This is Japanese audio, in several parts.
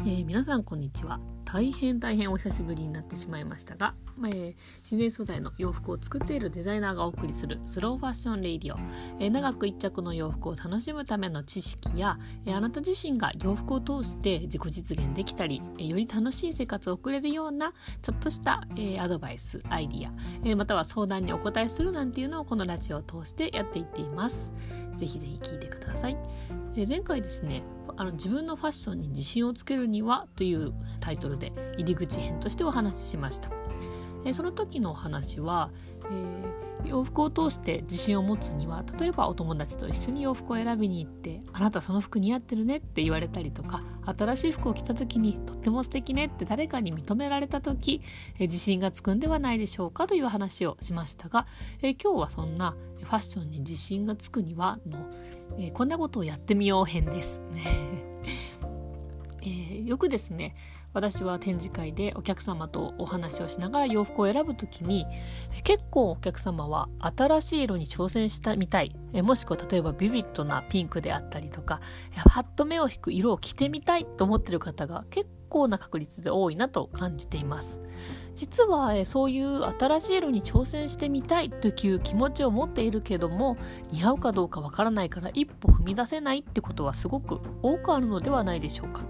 えー、皆さんこんにちは。大変大変お久しぶりになってしまいましたが、えー、自然素材の洋服を作っているデザイナーがお送りする Slow Fashion Radio、えー、長く一着の洋服を楽しむための知識や、えあなた自身が洋服を通して自己実現できたり、えより楽しい生活を送れるようなちょっとした、えアドバイスアイディア、えまたは相談にお答えするなんていうのをこのラジオを通してやっていっています。ぜひぜひ聞いてください、え前回ですねあの自分のファッションに自信をつけるにはというタイトルで入り口編としてお話ししました。えその時のお話は、えー、洋服を通して自信を持つには例えばお友達と一緒に洋服を選びに行って「あなたその服似合ってるね」って言われたりとか新しい服を着た時に「とっても素敵ね」って誰かに認められた時、えー、自信がつくんではないでしょうかという話をしましたが、えー、今日はそんなファッションに自信がつくにはの、えこんなことをやってみよう編です。えー、よくですね私は展示会でお客様とお話をしながら洋服を選ぶ時に結構お客様は新しい色に挑戦したみたいもしくは例えばビビッドなピンクであったりとかパッと目を引く色を着てみたいと思ってる方が結構な確率で多いなと感じています。実はそういう新しい色に挑戦してみたいという気持ちを持っているけども似合うかどうかわからないから一歩踏み出せないってことはすごく多くあるのではないでしょうか。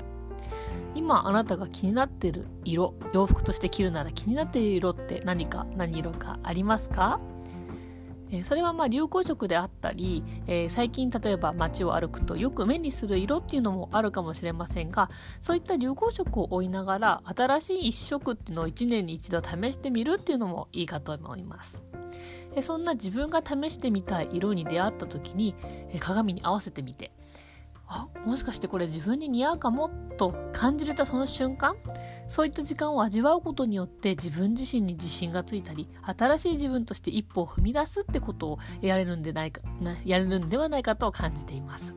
今あなたが気になってる色洋服として着るなら気になっている色って何か何色かありますか？えそれはまあ流行色であったり、えー、最近例えば街を歩くとよく目にする色っていうのもあるかもしれませんがそういった流行色を追いながら新しい一色っていうのを1年に一度試してみるっていうのもいいかと思います。そんな自分が試してみたい色に出会った時に鏡に合わせてみてあもしかしてこれ自分に似合うかもと感じれたその瞬間そういった時間を味わうことによって自分自身に自信がついたり新しい自分として一歩を踏み出すってことをやれるんでないかやれるんではないかと感じています。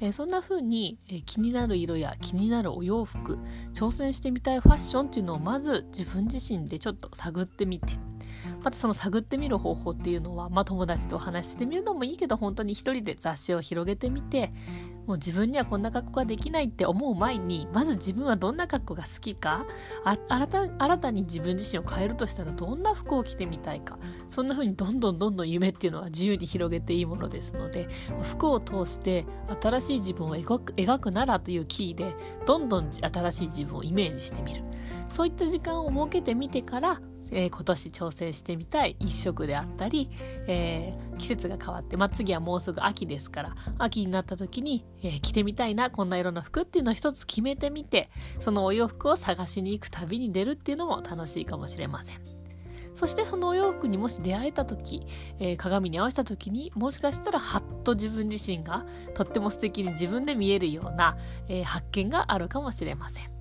えー、そんな風に、えー、気になる色や気になるお洋服挑戦してみたいファッションっていうのをまず自分自身でちょっと探ってみてまたその探ってみる方法っていうのは、まあ、友達とお話ししてみるのもいいけど本当に一人で雑誌を広げてみてもう自分にはこんな格好ができないって思う前にまず自分はどんな格好が好きか新た新たに自分自身を変えるとしたらどんな服を着てみたいかそんな風にどんどんどんどん夢っていうのは自由に広げていいものですので服を通して新しい自分を描く描くならというキーでどんどん新しい自分をイメージしてみる。そういった時間を設けてみてからえー、今年挑戦してみたい一色であったり、えー、季節が変わって、まあ、次はもうすぐ秋ですから秋になった時に、えー、着てみたいなこんな色の服っていうのを一つ決めてみてそのお洋服を探しに行く旅に出るっていうのも楽しいかもしれません。そしてそのお洋服にもし出会えた時、えー、鏡に合わせた時にもしかしたらハッと自分自身がとっても素敵に自分で見えるような、えー、発見があるかもしれません。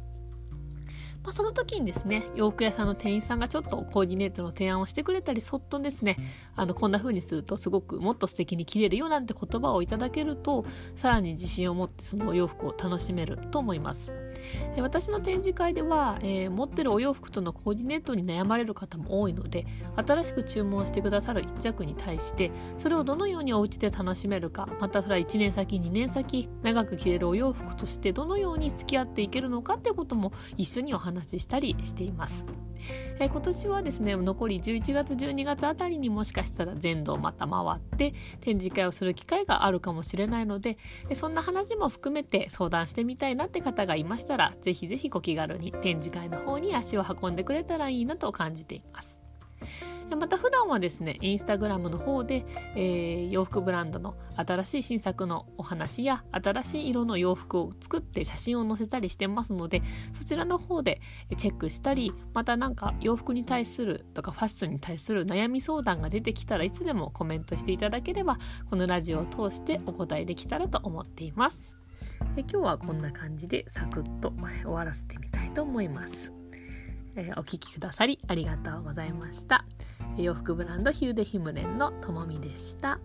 まあ、その時にですね洋服屋さんの店員さんがちょっとコーディネートの提案をしてくれたりそっとですねあのこんな風にするとすごくもっと素敵に着れるよなんて言葉をいただけるとさらに自信を持ってそのお洋服を楽しめると思います。私の展示会では、えー、持ってるお洋服とのコーディネートに悩まれる方も多いので新しく注文してくださる1着に対してそれをどのようにお家で楽しめるかまたそれは1年先2年先長く着れるお洋服としてどのように付き合っていけるのかっていうことも一緒にお話話したりしています。え今年はですね残り11月12月あたりにもしかしたら全土をまた回って展示会をする機会があるかもしれないのでそんな話も含めて相談してみたいなって方がいましたら是非是非ご気軽に展示会の方に足を運んでくれたらいいなと感じています。また普段はですねインスタグラムの方で、えー、洋服ブランドの新しい新作のお話や新しい色の洋服を作って写真を載せたりしてますのでそちらの方でチェックしたりまたなんか洋服に対するとかファッションに対する悩み相談が出てきたらいつでもコメントしていただければこのラジオを通してお答えできたらと思っています。今日はこんな感じでサクッと終わらせてみたいと思います。え、お聴きくださりありがとうございました。洋服ブランドヒューデヒムレンのともみでした。